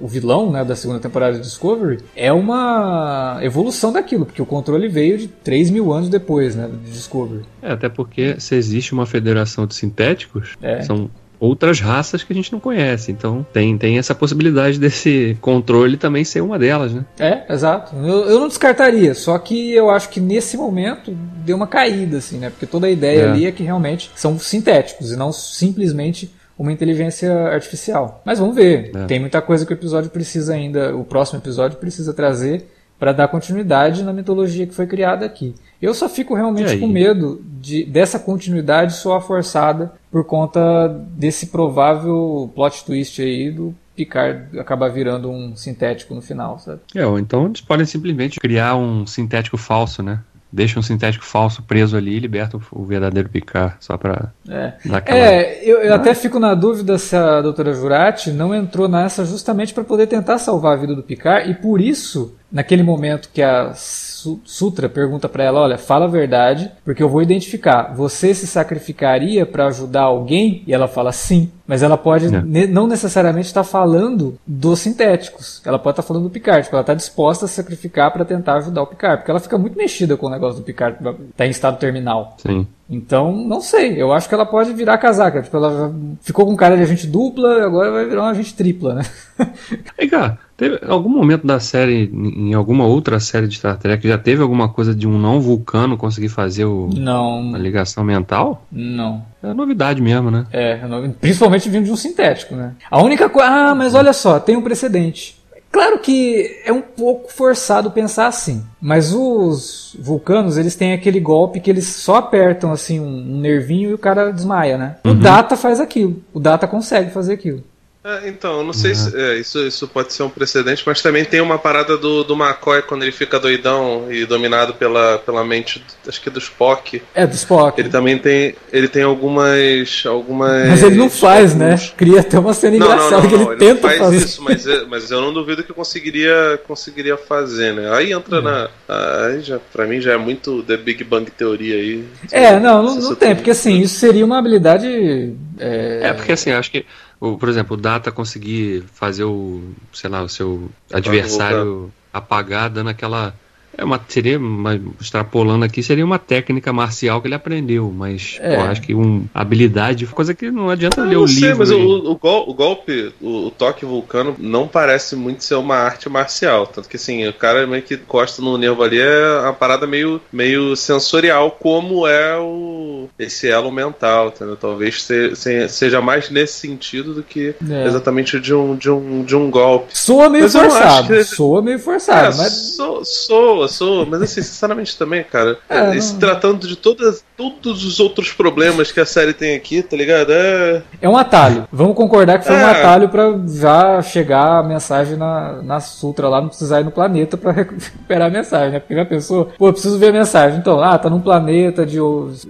o vilão né, da segunda temporada de Discovery, é uma evolução daquilo, porque o controle veio de 3 mil anos depois né, de Discovery. É, até porque se existe uma federação de sintéticos, é. são outras raças que a gente não conhece. Então tem, tem essa possibilidade desse controle também ser uma delas, né? É, exato. Eu, eu não descartaria, só que eu acho que nesse momento deu uma caída, assim, né? Porque toda a ideia é. ali é que realmente são sintéticos e não simplesmente uma inteligência artificial. Mas vamos ver. É. Tem muita coisa que o episódio precisa ainda, o próximo episódio precisa trazer para dar continuidade na mitologia que foi criada aqui. Eu só fico realmente com medo de, dessa continuidade soar forçada por conta desse provável plot twist aí do Picard acabar virando um sintético no final, sabe? É, ou então eles podem simplesmente criar um sintético falso, né? deixa um sintético falso preso ali e liberta o, verdadeiro Picard, só pra é. dar aquela... É, eu, eu até fico na dúvida se a doutora Jurati não entrou nessa justamente para poder tentar salvar a vida do Picard, e por isso, naquele momento que a Sutra pergunta para ela: Olha, fala a verdade, porque eu vou identificar. Você se sacrificaria para ajudar alguém? E ela fala sim. Mas ela pode é. ne não necessariamente estar tá falando dos sintéticos. Ela pode estar tá falando do Picard. Tipo, ela está disposta a se sacrificar para tentar ajudar o Picard. Porque ela fica muito mexida com o negócio do Picard tá em estado terminal. Sim. Então, não sei. Eu acho que ela pode virar casaca. Tipo, ela ficou com cara de agente dupla, agora vai virar uma agente tripla, né? [LAUGHS] Vem cá, teve algum momento da série, em alguma outra série de Star Trek, já teve alguma coisa de um não vulcano conseguir fazer o, não. a ligação mental? Não. É novidade mesmo, né? É, principalmente vindo de um sintético, né? A única coisa. Ah, mas olha só, tem um precedente. Claro que é um pouco forçado pensar assim, mas os vulcanos eles têm aquele golpe que eles só apertam assim um, nervinho e o cara desmaia, né? Uhum. O Data faz aquilo, o Data consegue fazer aquilo. É, então, eu não sei se é, isso, isso pode ser um precedente, mas também tem uma parada do, do McCoy quando ele fica doidão e dominado pela, pela mente, acho que do Spock. É, do Spock. Ele também tem, ele tem algumas, algumas. Mas ele não faz, né? alguns... né? Cria até uma cena não, engraçada não, não, que ele, ele tenta faz fazer. isso, mas, é, mas eu não duvido que conseguiria, conseguiria fazer, né? Aí entra na. Aí já, pra mim já é muito The Big Bang Teoria aí. É, não, não, não tem, porque assim, isso seria uma habilidade. É, é porque assim, acho que por exemplo, o Data conseguir fazer o, sei lá, o seu adversário apagar, dando aquela é uma, seria, uma, extrapolando aqui, seria uma técnica marcial que ele aprendeu, mas é. pô, acho que uma habilidade, coisa que não adianta ler o sei, livro. Mas o, o, gol, o, golpe, o, o, toque vulcano, não parece muito ser uma arte marcial. Tanto que assim, o cara meio que encosta no nervo ali é uma parada meio, meio sensorial, como é o esse elo mental, entendeu? Talvez se, seja mais nesse sentido do que é. exatamente de um, de, um, de um golpe. Soa meio mas forçado, que... soa meio forçado. É, mas... soa, soa sou, mas assim, sinceramente também, cara, é, se tratando de todas, todos os outros problemas que a série tem aqui, tá ligado? É, é um atalho. Vamos concordar que foi é. um atalho para já chegar a mensagem na, na Sutra lá, não precisar ir no planeta para [LAUGHS] recuperar a mensagem, né? Porque já pensou, pô, preciso ver a mensagem. Então, ah, tá num planeta de.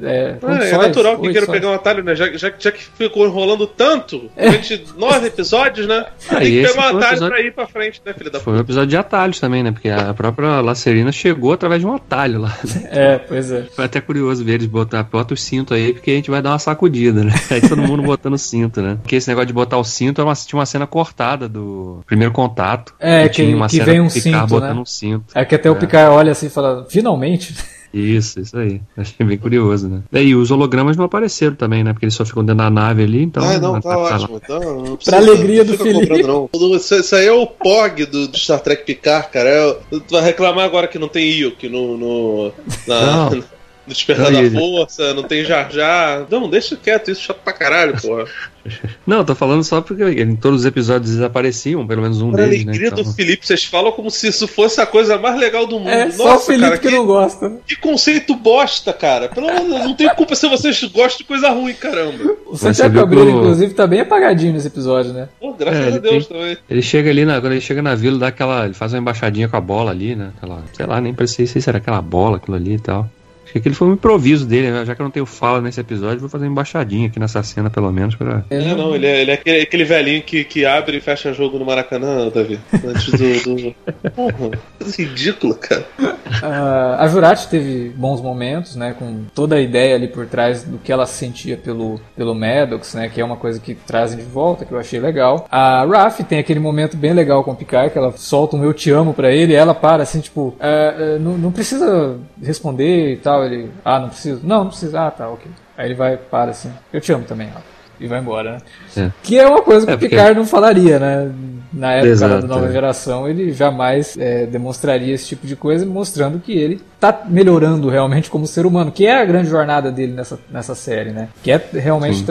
É, é, é natural que queira pegar um atalho, né? Já, já, já que ficou enrolando tanto, é. durante nove episódios, né? Ah, tem que pegar um atalho episódio... pra ir pra frente, né, filho da Foi um episódio de atalhos também, né? Porque a própria Lacerina chegou através de um atalho lá. Né? [LAUGHS] É, pois é. Foi até curioso ver eles botar, bota o cinto aí, porque a gente vai dar uma sacudida, né? Aí todo mundo botando o cinto, né? Porque esse negócio de botar o cinto, uma, tinha uma cena cortada do primeiro contato. É, que, que, tinha uma que cena vem um cinto, botando né? um cinto. É que até é. o Picard olha assim e fala, finalmente. Isso, isso aí. [LAUGHS] Achei bem curioso, né? E os hologramas não apareceram também, né? Porque eles só ficam dentro da nave ali, então. Ah, não, tá, tá ótimo. Então, não precisa, pra alegria do Felipe. Não. Isso, isso, aí é o POG do, do Star Trek Picard, cara. É, tu vai reclamar agora que não tem Io, no. no na, não. [LAUGHS] Despertar da Força, não tem Jar Jar. Não, deixa quieto, isso é chato pra caralho, porra. [LAUGHS] Não, tô falando só porque em todos os episódios eles apareciam, pelo menos um pra deles. Né, alegria né, do Felipe, vocês falam como se isso fosse a coisa mais legal do mundo. É, Nossa, só o Felipe cara, que, que, não gosta. Que conceito bosta, cara. Pelo menos não tem culpa se vocês gostam de coisa ruim, caramba. O Santiago Cabreiro, inclusive, tá bem apagadinho nesse episódio, né? Pô, graças é, a Deus tem, também. Ele chega ali, na, quando ele chega na vila, dá aquela. Ele faz uma embaixadinha com a bola ali, né? Aquela, sei lá, nem parecia se era aquela bola, aquilo ali e tal. Acho que aquele foi um improviso dele, né? Já que eu não tenho fala nesse episódio, vou fazer uma embaixadinha aqui nessa cena, pelo menos, pra. É, não, ele é, ele é aquele, aquele velhinho que, que abre e fecha jogo no Maracanã, Davi. Antes do. do... [LAUGHS] Porra, ridículo, cara. Uh, a Jurati teve bons momentos, né? Com toda a ideia ali por trás do que ela sentia pelo, pelo Maddox, né? Que é uma coisa que trazem de volta, que eu achei legal. A Raf tem aquele momento bem legal com o Picard, que ela solta um eu te amo pra ele e ela para assim, tipo, uh, uh, não, não precisa responder e tal tal, ele, ah, não preciso. Não, não precisa. Ah, tá, ok. Aí ele vai, para assim, eu te amo também, ó. E vai embora, né? É. Que é uma coisa que é, o Picard não falaria, né? Na época Exato, da nova é. geração, ele jamais demonstraria esse tipo de coisa, mostrando que ele está melhorando realmente como ser humano, que é a grande jornada dele nessa, nessa série, né? Que é realmente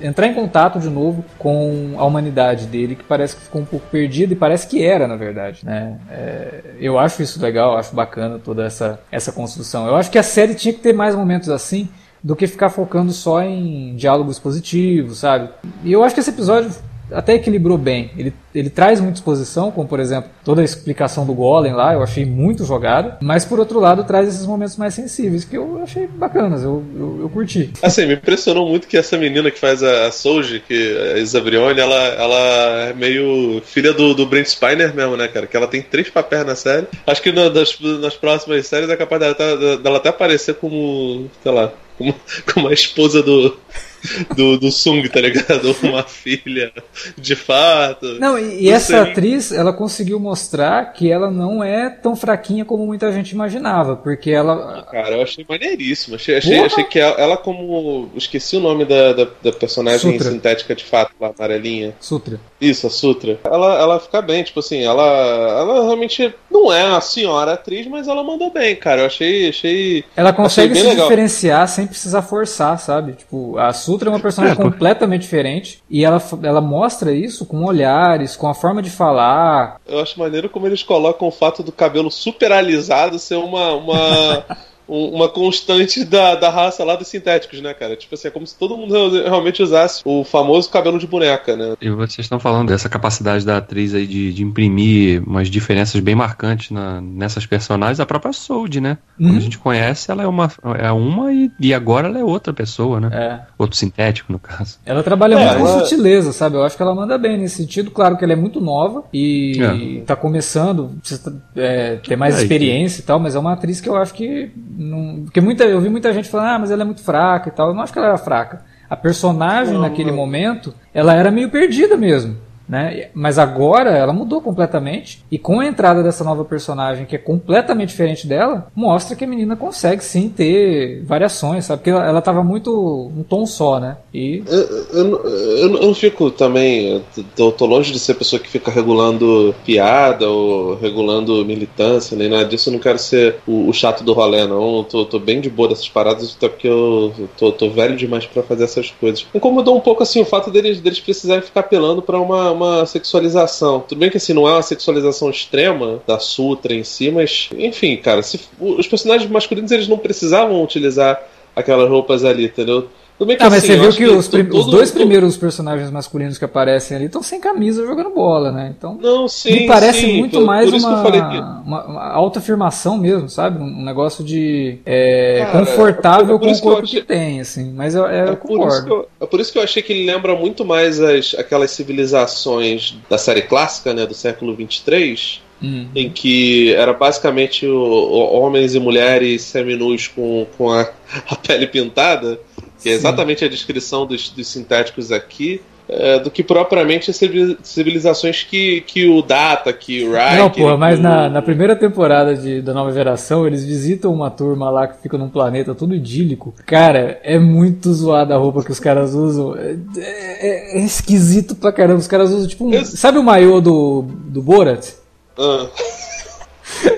entrar em contato de novo com a humanidade dele, que parece que ficou um pouco perdida e parece que era, na verdade, né? É, eu acho isso legal, acho bacana toda essa, essa construção. Eu acho que a série tinha que ter mais momentos assim, do que ficar focando só em diálogos positivos, sabe? E eu acho que esse episódio até equilibrou bem. Ele, ele traz muita exposição, como por exemplo toda a explicação do Golem lá, eu achei muito jogado, mas por outro lado traz esses momentos mais sensíveis que eu achei bacanas, eu, eu, eu curti. Assim, me impressionou muito que essa menina que faz a, a Soji, que é a Isabrione, ela, ela é meio filha do, do Brent Spiner mesmo, né, cara? Que ela tem três papéis na série. Acho que no, das, nas próximas séries é capaz dela, dela até aparecer como, sei lá, como, a esposa do, [LAUGHS] do, do Sung, tá ligado? [LAUGHS] Uma filha de fato. Não, e, e essa atriz, ela conseguiu mostrar que ela não é tão fraquinha como muita gente imaginava, porque ela. Cara, eu achei maneiríssimo. Achei, achei, achei que ela, ela, como. Esqueci o nome da, da, da personagem Sutra. sintética de fato, lá, amarelinha. Sutra. Isso, a Sutra. Ela, ela fica bem, tipo assim, ela, ela realmente não é a senhora atriz, mas ela mandou bem, cara. Eu achei. achei ela consegue achei se legal. diferenciar sem precisar forçar, sabe? Tipo, a Sutra é uma personagem é, completamente diferente e ela, ela mostra isso com olhares, com a forma de falar. Eu acho maneiro como eles colocam o fato do cabelo super alisado ser uma. uma... [LAUGHS] uma constante da, da raça lá dos sintéticos, né, cara? Tipo assim, é como se todo mundo realmente usasse o famoso cabelo de boneca, né? E vocês estão falando dessa capacidade da atriz aí de, de imprimir umas diferenças bem marcantes na, nessas personagens, a própria Sold, né? Uhum. Como a gente conhece, ela é uma, é uma e, e agora ela é outra pessoa, né? É. Outro sintético, no caso. Ela trabalha é, muito ela... com sutileza, sabe? Eu acho que ela manda bem nesse sentido. Claro que ela é muito nova e é. tá começando, precisa é, ter mais é, experiência e tal, mas é uma atriz que eu acho que não, porque muita, eu vi muita gente falando, ah, mas ela é muito fraca e tal. Eu não acho que ela era fraca. A personagem não, naquele não. momento, ela era meio perdida mesmo. Né? Mas agora ela mudou completamente e com a entrada dessa nova personagem que é completamente diferente dela, mostra que a menina consegue sim ter variações, sabe? Porque ela, estava muito um tom só, né? E eu, eu, eu, eu não fico também, eu tô longe de ser pessoa que fica regulando piada ou regulando militância nem nada disso. Eu não quero ser o, o chato do rolê, não. Tô, tô, bem de boa dessas paradas, até porque eu tô, tô velho demais para fazer essas coisas. Incomodou um pouco assim o fato deles, deles precisarem ficar apelando para uma uma sexualização. Tudo bem que assim, não é uma sexualização extrema da Sutra em si, mas enfim, cara, se, os personagens masculinos eles não precisavam utilizar aquelas roupas ali, entendeu? Tudo bem que, mas assim, você viu que, os, prim os, dois todo... primeiros personagens masculinos que aparecem ali estão sem camisa jogando bola, né? Então, não, sim, me parece sim, muito por, mais por uma, que... uma, uma autoafirmação mesmo, sabe? Um negócio de é, Cara, confortável é com o corpo que, achei... que, tem, assim. Mas eu, é, eu concordo. Eu, é por isso que eu achei que ele lembra muito mais as, aquelas civilizações da série clássica, né? Do século 23, Uhum. em que era basicamente o, o, homens e mulheres seminus com, com a, [LAUGHS] a pele pintada que é exatamente a descrição dos, dos sintéticos aqui, é, do que propriamente as civilizações que, que o Data, que o Rai. Não, porra, mas o... na, na primeira temporada de, da nova geração, eles visitam uma turma lá que fica num planeta todo idílico. Cara, é muito zoada a roupa que os caras usam. É, é, é esquisito pra caramba. Os caras usam tipo um. Eu... Sabe o maiô do, do Borat? Ah. [LAUGHS]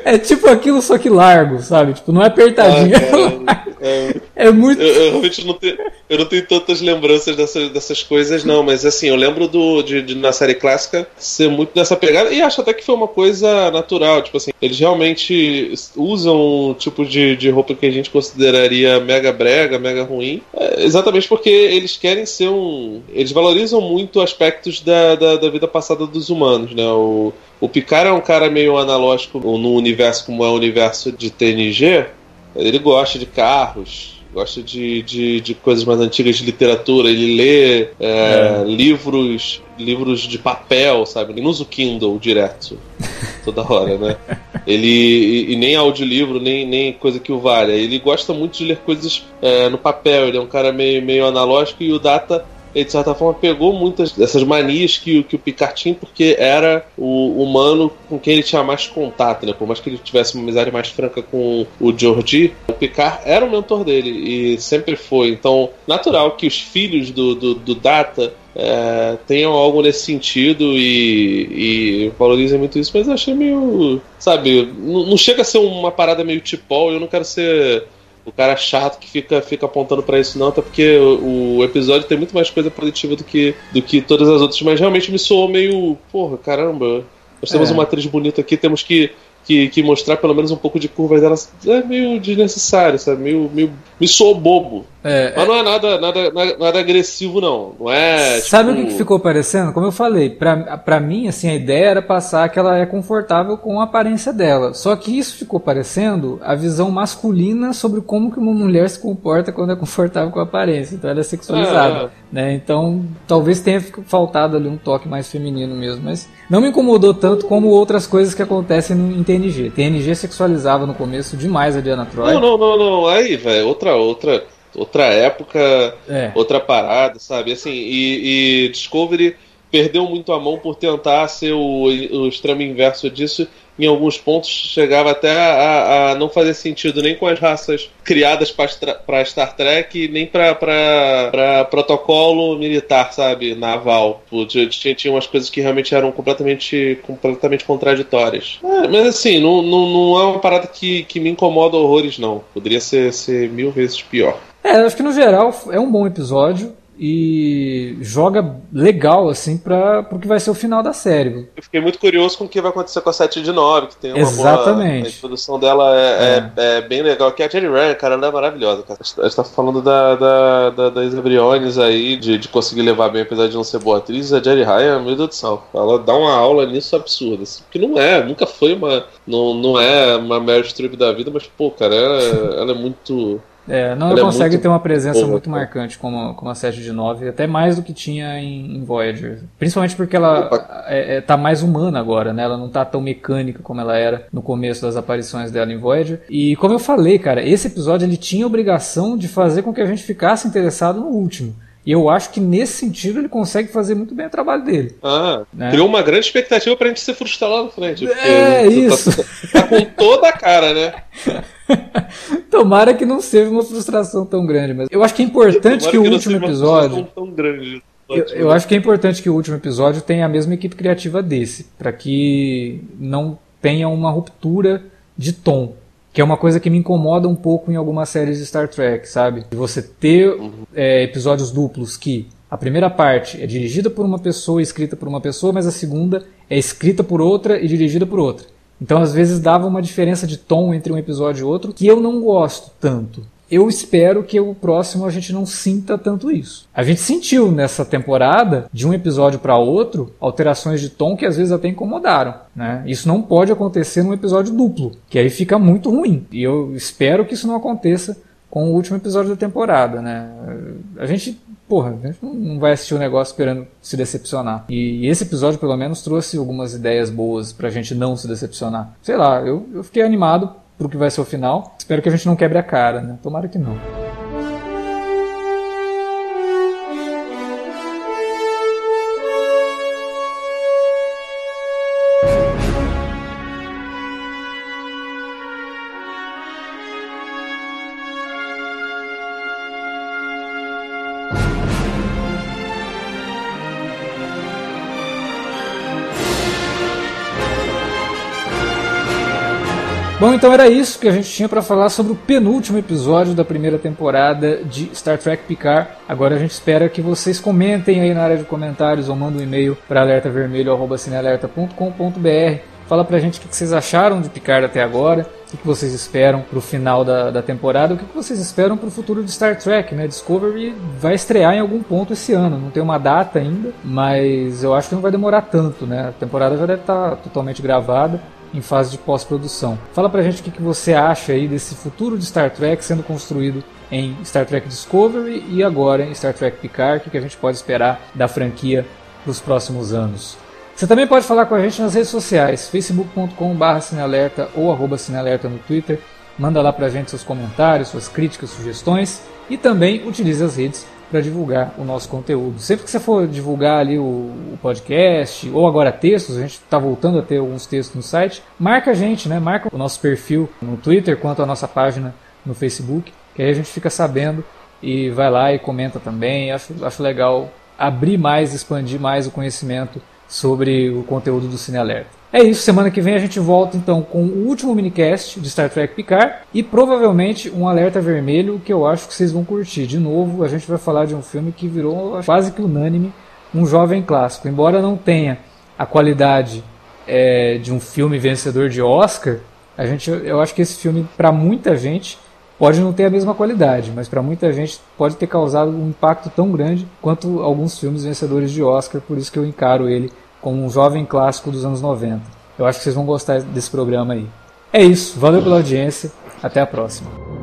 É tipo aquilo, só que largo, sabe? Tipo, não é apertadinho. Ah, é, muito. Eu, eu, realmente não tenho, eu não tenho tantas lembranças dessas, dessas coisas, não. Mas assim, eu lembro do, de, de, na série clássica ser muito dessa pegada. E acho até que foi uma coisa natural. Tipo assim, eles realmente usam um tipo de, de roupa que a gente consideraria mega brega, mega ruim. É, exatamente porque eles querem ser um. Eles valorizam muito aspectos da, da, da vida passada dos humanos, né? O, o Picard é um cara meio analógico no universo como é o universo de TNG. Ele gosta de carros, gosta de, de, de, coisas mais antigas de literatura, ele lê é, é. livros livros de papel, sabe? Ele não usa o Kindle direto [LAUGHS] toda hora, né? Ele e, e, nem audiolivro, nem, nem coisa que o valha. Ele gosta muito de ler coisas é, no papel, ele é um cara meio, meio analógico e o Data ele de certa forma pegou muitas dessas manias que, que o Picard tinha, porque era o humano com quem ele tinha mais contato, né? Por mais que ele tivesse uma amizade mais franca com o Geordi, o Picard era o mentor dele e sempre foi. Então, natural que os filhos do, do, do Data é, tenham algo nesse sentido e, e valorizem muito isso, mas eu achei meio. Sabe, não, não chega a ser uma parada meio tipol, eu não quero ser o cara chato que fica, fica apontando para isso, não, até porque o, o, episódio tem muito mais coisa positiva do que, do que todas as outras, mas realmente me soou meio. Porra, caramba. Nós temos é. uma atriz bonita aqui, temos que que, que mostrar pelo menos um pouco de curvas delas é meio desnecessário, sabe? Meio, meio, me sou bobo. É, Mas é... não é nada, nada, nada, agressivo, não. Não é. Sabe tipo... o que ficou parecendo? Como eu falei, pra, pra mim, assim, a ideia era passar que ela é confortável com a aparência dela. Só que isso ficou parecendo a visão masculina sobre como que uma mulher se comporta quando é confortável com a aparência. Então ela é sexualizada. É. Né? Então talvez tenha faltado ali um toque mais feminino mesmo. Mas não me incomodou tanto como outras coisas que acontecem no, em TNG. TNG sexualizava no começo demais a Diana Troy. Não, não, não, não. Aí, velho, outra, outra, outra época, é. outra parada, sabe? Assim, e, e Discovery perdeu muito a mão por tentar ser o, o extremo inverso disso em alguns pontos chegava até a, a não fazer sentido nem com as raças criadas para Star Trek, nem para protocolo militar, sabe, naval. Tinha, tinha umas coisas que realmente eram completamente, completamente contraditórias. É, mas assim, não, não, não é uma parada que, que me incomoda horrores, não. Poderia ser, ser mil vezes pior. É, acho que no geral é um bom episódio. e joga legal, assim, para o que vai ser o final da série. Eu fiquei muito curioso com o que vai acontecer com a 7 de 9, que tem uma Exatamente. Boa, a introdução dela é, é. é, é bem legal. Que a Jerry Ryan, cara, ela é maravilhosa. Cara. A gente tá falando da, da, da, da Isa Briones aí, de, de conseguir levar bem, apesar de não ser boa atriz. A Jerry Ryan, meu Deus do céu, ela dá uma aula nisso absurda. Assim, que não é, nunca foi uma. Não, não é uma Meryl Streep da vida, mas, pô, cara, ela, ela é muito é, não ela consegue ter uma presença muito marcante como, como a 7 de 9, até mais do que tinha em, em Voyager. Principalmente porque ela é, é, tá mais humana agora, né? Ela não tá tão mecânica como ela era no começo das aparições dela em Voyager. E como eu falei, cara, esse episódio ele tinha a obrigação de fazer com que a gente ficasse interessado no último. E eu acho que nesse sentido ele consegue fazer muito bem o trabalho dele. Ah, né? criou uma grande expectativa pra gente se frustrar lá na frente. É, tá isso. Tá, tá, com toda a cara, né? [LAUGHS] Tomara que não seja uma frustração tão grande, mas eu acho que é importante que, que, o último episódio. Tão grande. Eu, eu, acho que é importante que o último episódio tenha a mesma equipe criativa desse, para que não tenha uma ruptura de tom. Que é uma coisa que me incomoda um pouco em algumas séries de Star Trek, sabe? Você ter uhum. é, episódios duplos que a primeira parte é dirigida por uma pessoa e escrita por uma pessoa, mas a segunda é escrita por outra e dirigida por outra. Então, às vezes, dava uma diferença de tom entre um episódio e outro que eu não gosto tanto. Eu espero que o próximo a gente não sinta tanto isso. A gente sentiu nessa temporada, de um episódio para outro, alterações de tom que às vezes até incomodaram. Né? Isso não pode acontecer num episódio duplo, que aí fica muito ruim. E eu espero que isso não aconteça com o último episódio da temporada. Né? A gente porra, a gente não vai assistir o negócio esperando se decepcionar. E esse episódio, pelo menos, trouxe algumas ideias boas pra gente não se decepcionar. Sei lá, eu, eu fiquei animado pro que vai ser o final. Espero que a gente não quebre a cara, né? Tomara que não. Bom, então era isso que a gente tinha para falar sobre o penúltimo episódio da primeira temporada de Star Trek Picard. Agora a gente espera que vocês comentem aí na área de comentários ou mandem um e-mail para alertavermelho@cinealerta.com.br. Fala pra gente o que vocês acharam de Picard até agora, o que vocês esperam pro final da, da temporada, o que vocês esperam pro futuro de Star Trek, né? Discovery vai estrear em algum ponto esse ano, não tem uma data ainda, mas eu acho que não vai demorar tanto, né? A temporada já deve estar tá totalmente gravada em fase de pós-produção. Fala pra gente o que, que você acha aí desse futuro de Star Trek sendo construído em Star Trek Discovery e agora em Star Trek Picard, o que a gente pode esperar da franquia para os próximos anos. Você também pode falar com a gente nas redes sociais, facebook.com.br ou arroba cinealerta no Twitter. Manda lá pra gente seus comentários, suas críticas, sugestões e também utilize as redes para divulgar o nosso conteúdo. Sempre que você for divulgar ali o, o podcast ou agora textos, a gente está voltando a ter alguns textos no site, marca a gente, né? Marca o nosso perfil no Twitter quanto a nossa página no Facebook, que aí a gente fica sabendo e vai lá e comenta também. Acho, acho legal abrir mais, expandir mais o conhecimento sobre o conteúdo do Cine Alerta. É isso, semana que vem a gente volta então com o último minicast de Star Trek Picard e provavelmente um alerta vermelho que eu acho que vocês vão curtir. De novo, a gente vai falar de um filme que virou quase que unânime um jovem clássico. Embora não tenha a qualidade é, de um filme vencedor de Oscar, a gente, eu acho que esse filme, para muita gente, pode não ter a mesma qualidade, mas para muita gente pode ter causado um impacto tão grande quanto alguns filmes vencedores de Oscar, por isso que eu encaro ele como um jovem clássico dos anos 90. Eu acho que vocês vão gostar desse programa aí. É isso, valeu pela audiência, até a próxima.